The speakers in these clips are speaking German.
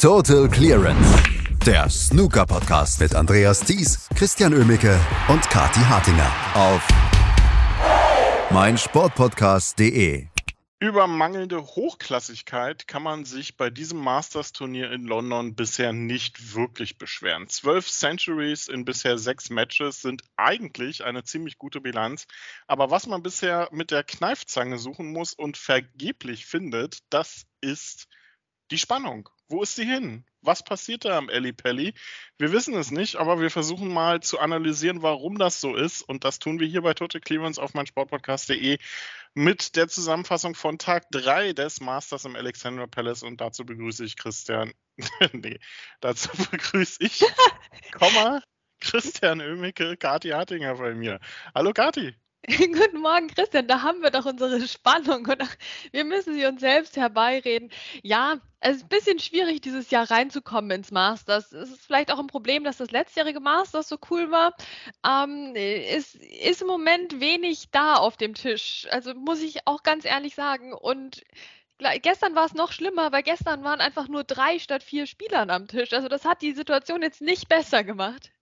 Total Clearance. Der Snooker-Podcast mit Andreas Thies, Christian Ömicke und Kati Hartinger auf meinsportpodcast.de. Über mangelnde Hochklassigkeit kann man sich bei diesem Masters-Turnier in London bisher nicht wirklich beschweren. Zwölf Centuries in bisher sechs Matches sind eigentlich eine ziemlich gute Bilanz. Aber was man bisher mit der Kneifzange suchen muss und vergeblich findet, das ist die Spannung. Wo ist sie hin? Was passiert da am Ellie Pelli? Wir wissen es nicht, aber wir versuchen mal zu analysieren, warum das so ist. Und das tun wir hier bei Total Clearance auf meinsportpodcast.de mit der Zusammenfassung von Tag 3 des Masters im Alexandra Palace. Und dazu begrüße ich Christian. nee, dazu begrüße ich, Komma, Christian Ömicke, Kati Hartinger bei mir. Hallo Kati. Guten Morgen, Christian. Da haben wir doch unsere Spannung und wir müssen sie uns selbst herbeireden. Ja, es ist ein bisschen schwierig, dieses Jahr reinzukommen ins Masters. Es ist vielleicht auch ein Problem, dass das letztjährige Masters so cool war. Ähm, es ist im Moment wenig da auf dem Tisch. Also muss ich auch ganz ehrlich sagen. Und gestern war es noch schlimmer, weil gestern waren einfach nur drei statt vier Spielern am Tisch. Also das hat die Situation jetzt nicht besser gemacht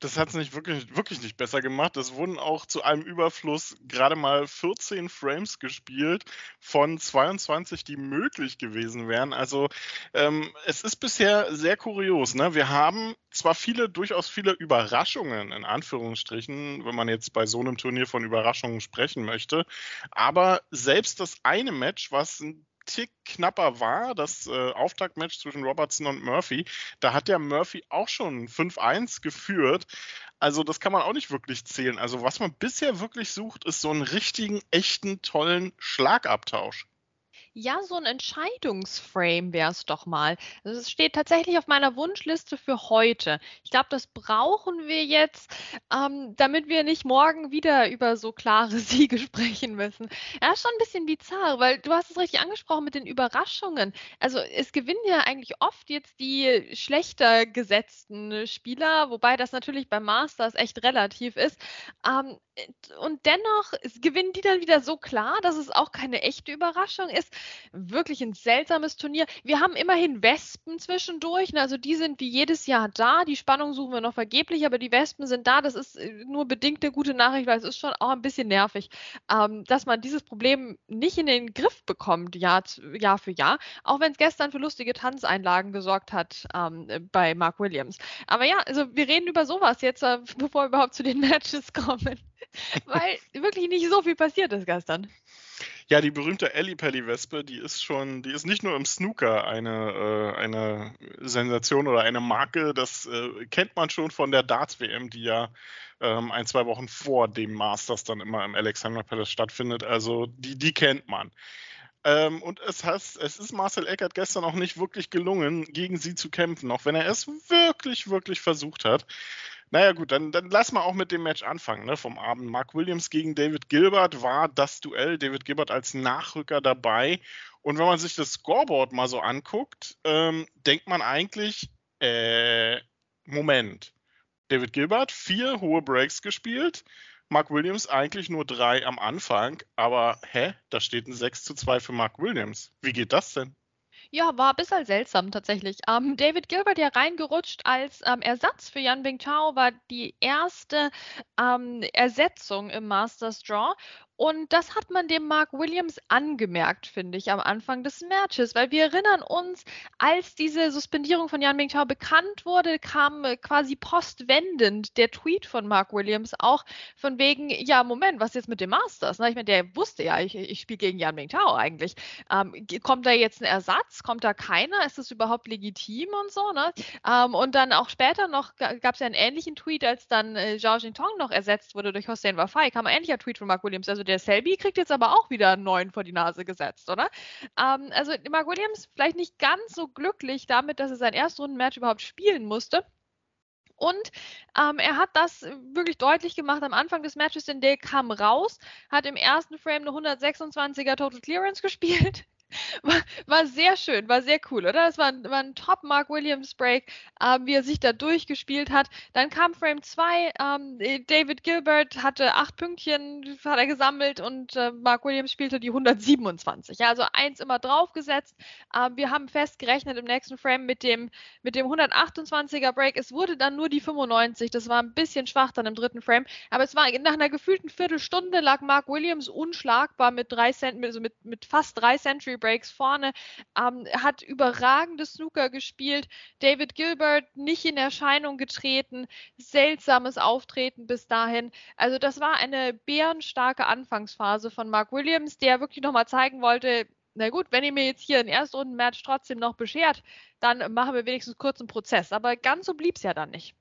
das hat es nicht wirklich, wirklich nicht besser gemacht. Es wurden auch zu einem Überfluss gerade mal 14 Frames gespielt von 22, die möglich gewesen wären. Also ähm, es ist bisher sehr kurios. Ne? Wir haben zwar viele, durchaus viele Überraschungen, in Anführungsstrichen, wenn man jetzt bei so einem Turnier von Überraschungen sprechen möchte, aber selbst das eine Match, was ein Tick knapper war, das äh, Auftaktmatch zwischen Robertson und Murphy, da hat der Murphy auch schon 5-1 geführt. Also das kann man auch nicht wirklich zählen. Also was man bisher wirklich sucht, ist so einen richtigen, echten, tollen Schlagabtausch. Ja, so ein Entscheidungsframe wäre es doch mal. Also es steht tatsächlich auf meiner Wunschliste für heute. Ich glaube, das brauchen wir jetzt, ähm, damit wir nicht morgen wieder über so klare Siege sprechen müssen. Ja, ist schon ein bisschen bizarr, weil du hast es richtig angesprochen mit den Überraschungen. Also es gewinnen ja eigentlich oft jetzt die schlechter gesetzten Spieler, wobei das natürlich beim Masters echt relativ ist. Ähm, und dennoch gewinnen die dann wieder so klar, dass es auch keine echte Überraschung ist. Wirklich ein seltsames Turnier. Wir haben immerhin Wespen zwischendurch. Ne? Also die sind wie jedes Jahr da. Die Spannung suchen wir noch vergeblich, aber die Wespen sind da. Das ist äh, nur bedingt eine gute Nachricht, weil es ist schon auch ein bisschen nervig, ähm, dass man dieses Problem nicht in den Griff bekommt, Jahr, Jahr für Jahr. Auch wenn es gestern für lustige Tanzeinlagen gesorgt hat ähm, bei Mark Williams. Aber ja, also wir reden über sowas jetzt, äh, bevor wir überhaupt zu den Matches kommen. weil wirklich nicht so viel passiert ist gestern. Ja, die berühmte Ellie Pelli Wespe, die ist schon, die ist nicht nur im Snooker eine, äh, eine Sensation oder eine Marke, das äh, kennt man schon von der Darts WM, die ja ähm, ein, zwei Wochen vor dem Masters dann immer im Alexander Palace stattfindet. Also die, die kennt man. Ähm, und es, heißt, es ist Marcel Eckert gestern auch nicht wirklich gelungen, gegen sie zu kämpfen, auch wenn er es wirklich, wirklich versucht hat. Naja, gut, dann, dann lass mal auch mit dem Match anfangen, ne, vom Abend. Mark Williams gegen David Gilbert war das Duell. David Gilbert als Nachrücker dabei. Und wenn man sich das Scoreboard mal so anguckt, ähm, denkt man eigentlich, äh, Moment. David Gilbert, vier hohe Breaks gespielt. Mark Williams eigentlich nur drei am Anfang. Aber hä? Da steht ein 6 zu 2 für Mark Williams. Wie geht das denn? Ja, war ein bisschen seltsam tatsächlich. Ähm, David Gilbert ja reingerutscht als ähm, Ersatz für Yan Bingtao, war die erste ähm, Ersetzung im Masters Draw. Und das hat man dem Mark Williams angemerkt, finde ich, am Anfang des Matches, weil wir erinnern uns, als diese Suspendierung von Yan Mingtao bekannt wurde, kam äh, quasi postwendend der Tweet von Mark Williams auch von wegen, ja, Moment, was jetzt mit dem Masters? Ich meine, der wusste ja, ich, ich spiele gegen Yan Mingtao eigentlich. Ähm, kommt da jetzt ein Ersatz? Kommt da keiner? Ist das überhaupt legitim und so? Ne? Ähm, und dann auch später noch gab es ja einen ähnlichen Tweet, als dann äh, Zhao Jintong noch ersetzt wurde durch Hossein Wafai, kam ein ähnlicher Tweet von Mark Williams. Also der Selby kriegt jetzt aber auch wieder einen neuen vor die Nase gesetzt, oder? Ähm, also Mark Williams vielleicht nicht ganz so glücklich damit, dass er sein Erstrunden-Match überhaupt spielen musste. Und ähm, er hat das wirklich deutlich gemacht am Anfang des Matches, denn der kam raus, hat im ersten Frame eine 126er Total Clearance gespielt war, war, sehr schön, war sehr cool, oder? Es war, war ein Top Mark Williams Break, äh, wie er sich da durchgespielt hat. Dann kam Frame 2, ähm, David Gilbert hatte acht Pünktchen, hat er gesammelt und äh, Mark Williams spielte die 127. Ja, also eins immer draufgesetzt. Äh, wir haben festgerechnet im nächsten Frame mit dem, mit dem 128er Break. Es wurde dann nur die 95. Das war ein bisschen schwach dann im dritten Frame. Aber es war nach einer gefühlten Viertelstunde lag Mark Williams unschlagbar mit drei Cent, also mit, mit fast drei Century Breaks vorne. Ähm, hat überragendes Snooker gespielt. David Gilbert nicht in Erscheinung getreten. Seltsames Auftreten bis dahin. Also das war eine bärenstarke Anfangsphase von Mark Williams, der wirklich nochmal zeigen wollte, na gut, wenn ihr mir jetzt hier ein Erstrunden-Match trotzdem noch beschert, dann machen wir wenigstens kurz einen Prozess. Aber ganz so blieb es ja dann nicht.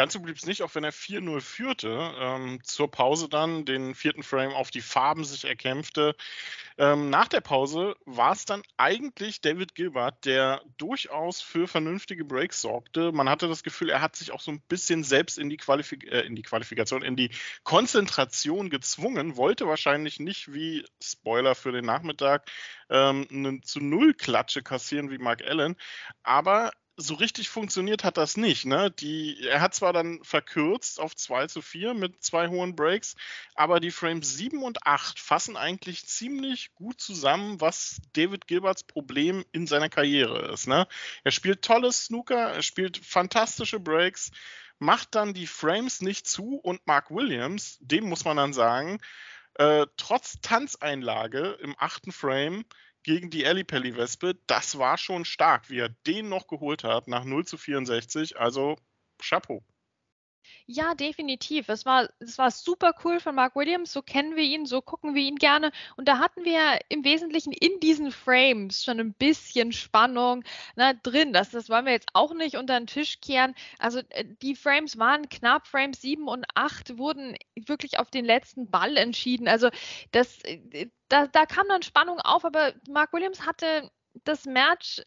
Ganz so blieb es nicht, auch wenn er 4-0 führte. Ähm, zur Pause dann den vierten Frame auf die Farben sich erkämpfte. Ähm, nach der Pause war es dann eigentlich David Gilbert, der durchaus für vernünftige Breaks sorgte. Man hatte das Gefühl, er hat sich auch so ein bisschen selbst in die, Qualifik äh, in die Qualifikation, in die Konzentration gezwungen, wollte wahrscheinlich nicht wie Spoiler für den Nachmittag ähm, eine zu Null Klatsche kassieren wie Mark Allen, aber so richtig funktioniert hat das nicht. Ne? Die, er hat zwar dann verkürzt auf 2 zu 4 mit zwei hohen Breaks, aber die Frames 7 und 8 fassen eigentlich ziemlich gut zusammen, was David Gilberts Problem in seiner Karriere ist. Ne? Er spielt tolles Snooker, er spielt fantastische Breaks, macht dann die Frames nicht zu und Mark Williams, dem muss man dann sagen, äh, trotz Tanzeinlage im achten Frame gegen die Ellipelli-Wespe, das war schon stark, wie er den noch geholt hat nach 0 zu 64. Also Chapeau. Ja, definitiv. Es war, es war super cool von Mark Williams. So kennen wir ihn, so gucken wir ihn gerne. Und da hatten wir im Wesentlichen in diesen Frames schon ein bisschen Spannung na, ne, drin. Das, das wollen wir jetzt auch nicht unter den Tisch kehren. Also äh, die Frames waren knapp. Frames 7 und 8 wurden wirklich auf den letzten Ball entschieden. Also das, äh, da, da kam dann Spannung auf, aber Mark Williams hatte das Match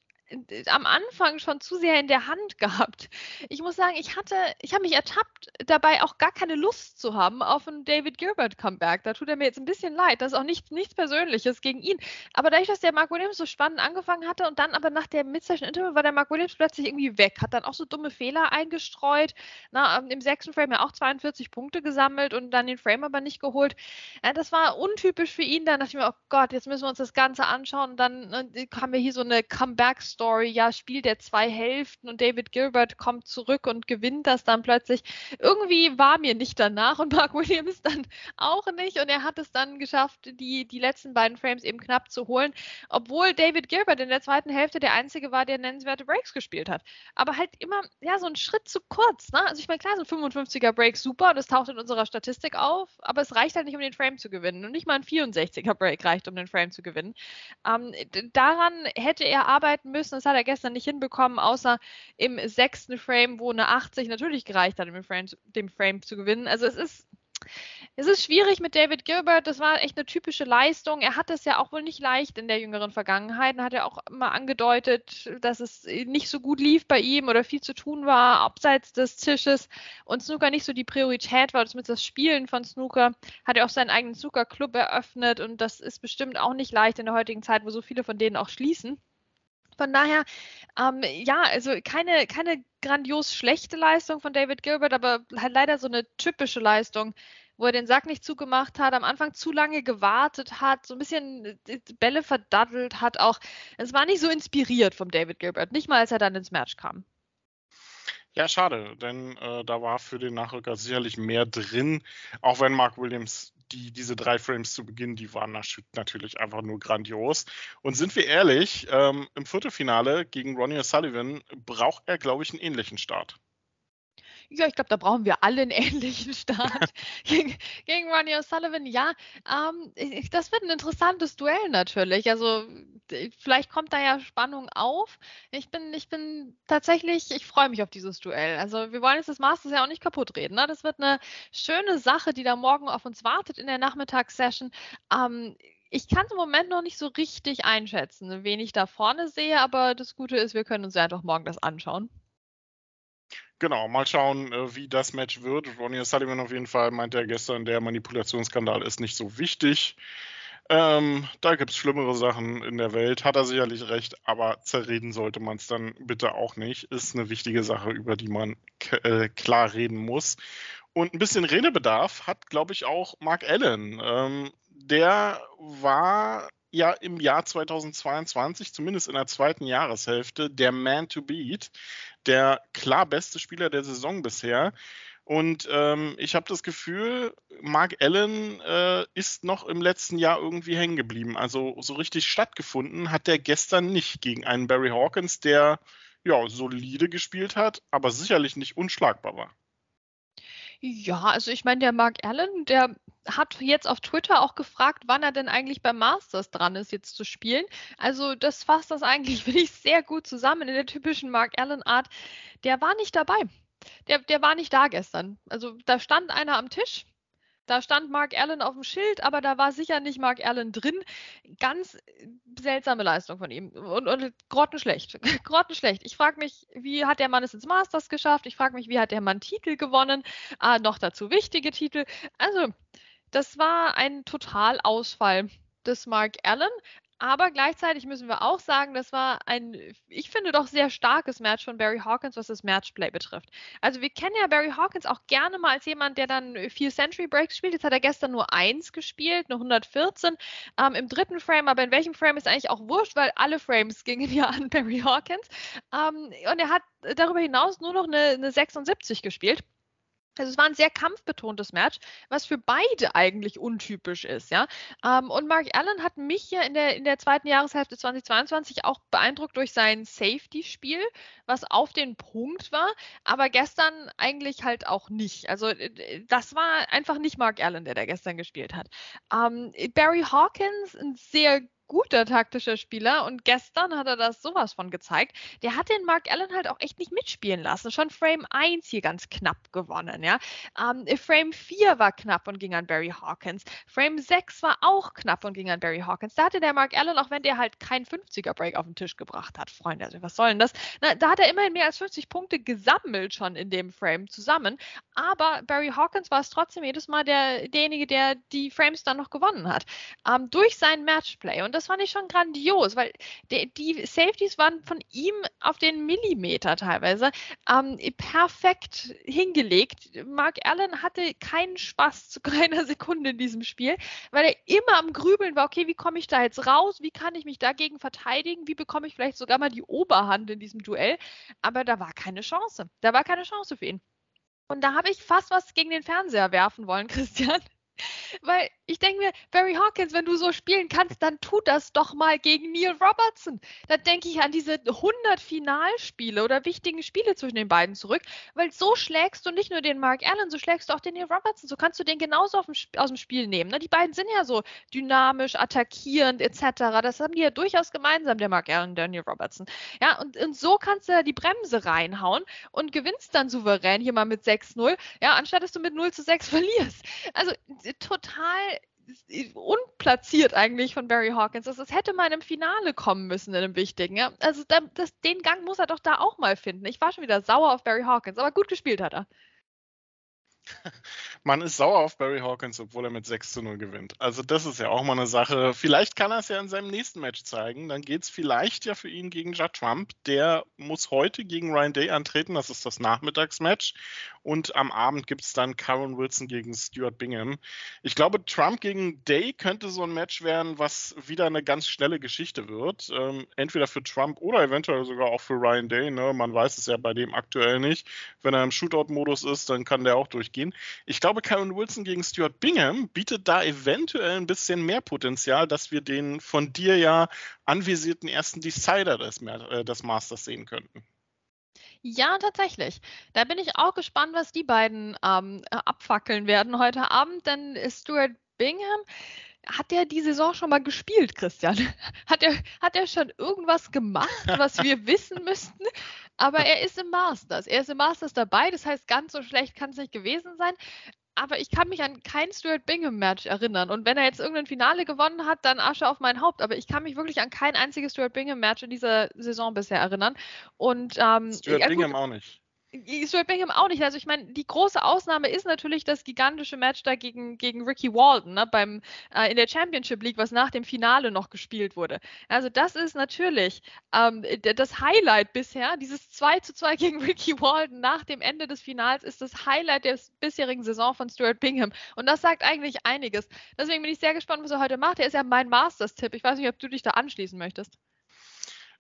am Anfang schon zu sehr in der Hand gehabt. Ich muss sagen, ich hatte, ich habe mich ertappt, dabei auch gar keine Lust zu haben auf ein David Gilbert Comeback. Da tut er mir jetzt ein bisschen leid. Das ist auch nichts, nichts Persönliches gegen ihn. Aber dadurch, dass der Mark Williams so spannend angefangen hatte und dann aber nach der Mid-Session Interview war der Mark Williams plötzlich irgendwie weg, hat dann auch so dumme Fehler eingestreut. Na, ähm, Im sechsten Frame ja auch 42 Punkte gesammelt und dann den Frame aber nicht geholt. Ja, das war untypisch für ihn. Dann dachte ich mir, oh Gott, jetzt müssen wir uns das Ganze anschauen. Und dann äh, haben wir hier so eine Comeback-Story Story, ja, spielt er zwei Hälften und David Gilbert kommt zurück und gewinnt das dann plötzlich. Irgendwie war mir nicht danach und Mark Williams dann auch nicht und er hat es dann geschafft, die, die letzten beiden Frames eben knapp zu holen, obwohl David Gilbert in der zweiten Hälfte der einzige war, der nennenswerte Breaks gespielt hat. Aber halt immer, ja, so ein Schritt zu kurz, ne? Also ich meine, klar, so ein 55er Break super und das taucht in unserer Statistik auf, aber es reicht halt nicht, um den Frame zu gewinnen und nicht mal ein 64er Break reicht, um den Frame zu gewinnen. Ähm, daran hätte er arbeiten müssen, müssen. Das hat er gestern nicht hinbekommen, außer im sechsten Frame, wo eine 80 natürlich gereicht hat, dem Frame, dem Frame zu gewinnen. Also es ist es ist schwierig mit David Gilbert. Das war echt eine typische Leistung. Er hat es ja auch wohl nicht leicht in der jüngeren Vergangenheit. Er hat ja auch immer angedeutet, dass es nicht so gut lief bei ihm oder viel zu tun war abseits des Tisches und Snooker nicht so die Priorität war. Zumindest das Spielen von Snooker hat er auch seinen eigenen Snooker-Club eröffnet und das ist bestimmt auch nicht leicht in der heutigen Zeit, wo so viele von denen auch schließen. Von daher, ähm, ja, also keine, keine grandios schlechte Leistung von David Gilbert, aber halt leider so eine typische Leistung, wo er den Sack nicht zugemacht hat, am Anfang zu lange gewartet hat, so ein bisschen äh, Bälle verdaddelt hat auch. Es war nicht so inspiriert vom David Gilbert, nicht mal als er dann ins Match kam. Ja, schade, denn äh, da war für den Nachrücker sicherlich mehr drin, auch wenn Mark Williams die, diese drei Frames zu Beginn, die waren natürlich einfach nur grandios. Und sind wir ehrlich, ähm, im Viertelfinale gegen Ronnie O'Sullivan braucht er, glaube ich, einen ähnlichen Start. Ja, ich glaube, da brauchen wir alle einen ähnlichen Start gegen, gegen Ronnie O'Sullivan. Ja, ähm, das wird ein interessantes Duell natürlich. Also vielleicht kommt da ja Spannung auf. Ich bin, ich bin tatsächlich, ich freue mich auf dieses Duell. Also wir wollen jetzt das Masters ja auch nicht kaputt reden. Ne? Das wird eine schöne Sache, die da morgen auf uns wartet in der Nachmittagssession. Ähm, ich kann es im Moment noch nicht so richtig einschätzen, wen ich da vorne sehe, aber das Gute ist, wir können uns ja einfach morgen das anschauen. Genau, mal schauen, äh, wie das Match wird. Ronnie Sullivan auf jeden Fall meinte er gestern, der Manipulationsskandal ist nicht so wichtig. Ähm, da gibt es schlimmere Sachen in der Welt, hat er sicherlich recht, aber zerreden sollte man es dann bitte auch nicht. Ist eine wichtige Sache, über die man äh, klar reden muss. Und ein bisschen Redebedarf hat, glaube ich, auch Mark Allen. Ähm, der war ja im Jahr 2022, zumindest in der zweiten Jahreshälfte, der Man to Beat, der klar beste Spieler der Saison bisher. Und ähm, ich habe das Gefühl, Mark Allen äh, ist noch im letzten Jahr irgendwie hängen geblieben. Also so richtig stattgefunden hat der gestern nicht gegen einen Barry Hawkins, der ja solide gespielt hat, aber sicherlich nicht unschlagbar war. Ja, also ich meine, der Mark Allen, der hat jetzt auf Twitter auch gefragt, wann er denn eigentlich beim Masters dran ist, jetzt zu spielen. Also das fasst das eigentlich, finde ich, sehr gut zusammen in der typischen Mark Allen-Art. Der war nicht dabei. Der, der war nicht da gestern. Also da stand einer am Tisch, da stand Mark Allen auf dem Schild, aber da war sicher nicht Mark Allen drin. Ganz seltsame Leistung von ihm und, und grottenschlecht. grottenschlecht. Ich frage mich, wie hat der Mann es ins Masters geschafft? Ich frage mich, wie hat der Mann Titel gewonnen? Ah, noch dazu wichtige Titel. Also, das war ein Totalausfall des Mark Allen. Aber gleichzeitig müssen wir auch sagen, das war ein, ich finde doch sehr starkes Match von Barry Hawkins, was das Matchplay betrifft. Also wir kennen ja Barry Hawkins auch gerne mal als jemand, der dann vier Century Breaks spielt. Jetzt hat er gestern nur eins gespielt, eine 114 ähm, im dritten Frame. Aber in welchem Frame ist eigentlich auch wurscht, weil alle Frames gingen ja an Barry Hawkins. Ähm, und er hat darüber hinaus nur noch eine, eine 76 gespielt. Also es war ein sehr kampfbetontes Match, was für beide eigentlich untypisch ist, ja. Ähm, und Mark Allen hat mich hier in der, in der zweiten Jahreshälfte 2022 auch beeindruckt durch sein Safety-Spiel, was auf den Punkt war, aber gestern eigentlich halt auch nicht. Also das war einfach nicht Mark Allen, der da gestern gespielt hat. Ähm, Barry Hawkins, ein sehr guter taktischer Spieler und gestern hat er das sowas von gezeigt. Der hat den Mark Allen halt auch echt nicht mitspielen lassen. Schon Frame 1 hier ganz knapp gewonnen, ja. Ähm, Frame 4 war knapp und ging an Barry Hawkins. Frame 6 war auch knapp und ging an Barry Hawkins. Da hatte der Mark Allen, auch wenn der halt keinen 50er Break auf den Tisch gebracht hat, Freunde, also was soll denn das? Na, da hat er immerhin mehr als 50 Punkte gesammelt schon in dem Frame zusammen. Aber Barry Hawkins war es trotzdem jedes Mal der, derjenige, der die Frames dann noch gewonnen hat. Ähm, durch sein Matchplay. Und das das fand ich schon grandios, weil die, die Safeties waren von ihm auf den Millimeter teilweise ähm, perfekt hingelegt. Mark Allen hatte keinen Spaß zu keiner Sekunde in diesem Spiel, weil er immer am Grübeln war, okay, wie komme ich da jetzt raus? Wie kann ich mich dagegen verteidigen? Wie bekomme ich vielleicht sogar mal die Oberhand in diesem Duell? Aber da war keine Chance. Da war keine Chance für ihn. Und da habe ich fast was gegen den Fernseher werfen wollen, Christian. Weil ich denke mir, Barry Hawkins, wenn du so spielen kannst, dann tu das doch mal gegen Neil Robertson. Da denke ich an diese 100 Finalspiele oder wichtigen Spiele zwischen den beiden zurück, weil so schlägst du nicht nur den Mark Allen, so schlägst du auch den Neil Robertson. So kannst du den genauso aus dem Spiel nehmen. Ne? Die beiden sind ja so dynamisch, attackierend etc. Das haben die ja durchaus gemeinsam, der Mark Allen und der Neil Robertson. Ja, und, und so kannst du die Bremse reinhauen und gewinnst dann souverän hier mal mit 6-0, ja, anstatt dass du mit 0 zu 6 verlierst. Also total unplatziert eigentlich von Barry Hawkins. Das, das hätte mal einem Finale kommen müssen, in einem wichtigen. Ja? Also da, das, den Gang muss er doch da auch mal finden. Ich war schon wieder sauer auf Barry Hawkins, aber gut gespielt hat er. Man ist sauer auf Barry Hawkins, obwohl er mit 6 zu 0 gewinnt. Also das ist ja auch mal eine Sache. Vielleicht kann er es ja in seinem nächsten Match zeigen. Dann geht es vielleicht ja für ihn gegen Judd Trump. Der muss heute gegen Ryan Day antreten. Das ist das Nachmittagsmatch. Und am Abend gibt es dann Karen Wilson gegen Stuart Bingham. Ich glaube, Trump gegen Day könnte so ein Match werden, was wieder eine ganz schnelle Geschichte wird. Ähm, entweder für Trump oder eventuell sogar auch für Ryan Day. Ne? Man weiß es ja bei dem aktuell nicht. Wenn er im Shootout-Modus ist, dann kann der auch durchgehen. Ich glaube, Karen Wilson gegen Stuart Bingham bietet da eventuell ein bisschen mehr Potenzial, dass wir den von dir ja anvisierten ersten Decider des, äh, des Masters sehen könnten. Ja, tatsächlich. Da bin ich auch gespannt, was die beiden ähm, abfackeln werden heute Abend, denn Stuart Bingham hat der die Saison schon mal gespielt, Christian? Hat er, hat er schon irgendwas gemacht, was wir wissen müssten? Aber er ist im Masters. Er ist im Masters dabei, das heißt, ganz so schlecht kann es nicht gewesen sein aber ich kann mich an kein Stuart Bingham-Match erinnern. Und wenn er jetzt irgendein Finale gewonnen hat, dann Asche auf mein Haupt. Aber ich kann mich wirklich an kein einziges Stuart Bingham-Match in dieser Saison bisher erinnern. Und, ähm, Stuart ja, Bingham auch nicht. Stuart Bingham auch nicht. Also ich meine, die große Ausnahme ist natürlich das gigantische Match da gegen, gegen Ricky Walden ne, beim, äh, in der Championship League, was nach dem Finale noch gespielt wurde. Also das ist natürlich ähm, das Highlight bisher. Dieses 2 zu 2 gegen Ricky Walden nach dem Ende des Finals ist das Highlight der bisherigen Saison von Stuart Bingham. Und das sagt eigentlich einiges. Deswegen bin ich sehr gespannt, was er heute macht. Er ist ja mein Masters-Tipp. Ich weiß nicht, ob du dich da anschließen möchtest.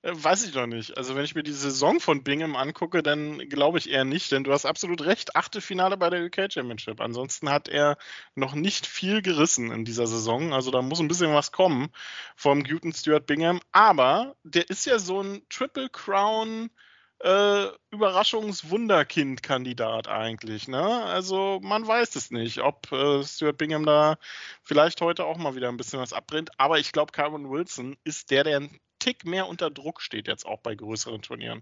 Weiß ich noch nicht. Also wenn ich mir die Saison von Bingham angucke, dann glaube ich eher nicht, denn du hast absolut recht. Achte Finale bei der UK Championship. Ansonsten hat er noch nicht viel gerissen in dieser Saison. Also da muss ein bisschen was kommen vom guten Stuart Bingham. Aber der ist ja so ein Triple Crown äh, Überraschungswunderkind-Kandidat eigentlich. Ne? Also man weiß es nicht, ob äh, Stuart Bingham da vielleicht heute auch mal wieder ein bisschen was abbrennt. Aber ich glaube, Calvin Wilson ist der, der Tick mehr unter Druck steht jetzt auch bei größeren Turnieren.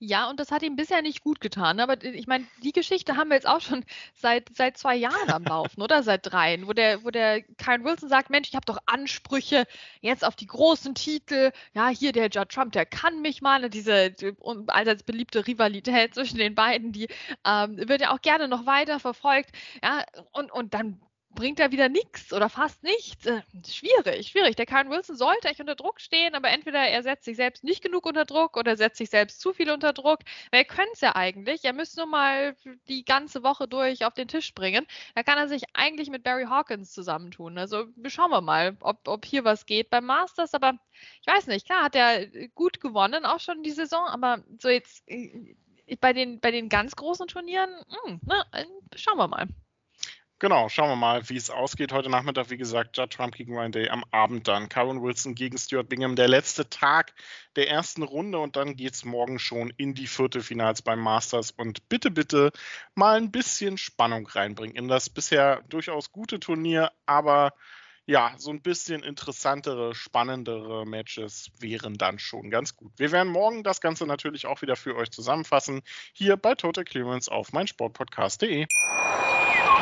Ja, und das hat ihm bisher nicht gut getan. Aber ich meine, die Geschichte haben wir jetzt auch schon seit, seit zwei Jahren am Laufen, oder? Seit dreien, wo der, wo der Karen Wilson sagt, Mensch, ich habe doch Ansprüche jetzt auf die großen Titel. Ja, hier der Judd Trump, der kann mich mal. Diese allseits beliebte Rivalität zwischen den beiden, die ähm, wird ja auch gerne noch weiter verfolgt. Ja, und, und dann bringt er wieder nichts oder fast nichts. Äh, schwierig, schwierig. Der Karen Wilson sollte echt unter Druck stehen, aber entweder er setzt sich selbst nicht genug unter Druck oder setzt sich selbst zu viel unter Druck. Weil er könnte es ja eigentlich. Er müsste nur mal die ganze Woche durch auf den Tisch bringen. Da kann er sich eigentlich mit Barry Hawkins zusammentun. Also schauen wir mal, ob, ob hier was geht beim Masters. Aber ich weiß nicht, klar hat er gut gewonnen, auch schon die Saison, aber so jetzt äh, bei den, bei den ganz großen Turnieren, mh, hm, äh, schauen wir mal. Genau, schauen wir mal, wie es ausgeht. Heute Nachmittag, wie gesagt, Judd Trump gegen Ryan Day, am Abend dann. Karen Wilson gegen Stuart Bingham, der letzte Tag der ersten Runde und dann geht es morgen schon in die Viertelfinals beim Masters. Und bitte, bitte mal ein bisschen Spannung reinbringen in das bisher durchaus gute Turnier, aber ja, so ein bisschen interessantere, spannendere Matches wären dann schon ganz gut. Wir werden morgen das Ganze natürlich auch wieder für euch zusammenfassen, hier bei Total Clearance auf meinsportpodcast.de.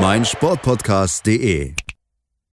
meinsportpodcast.de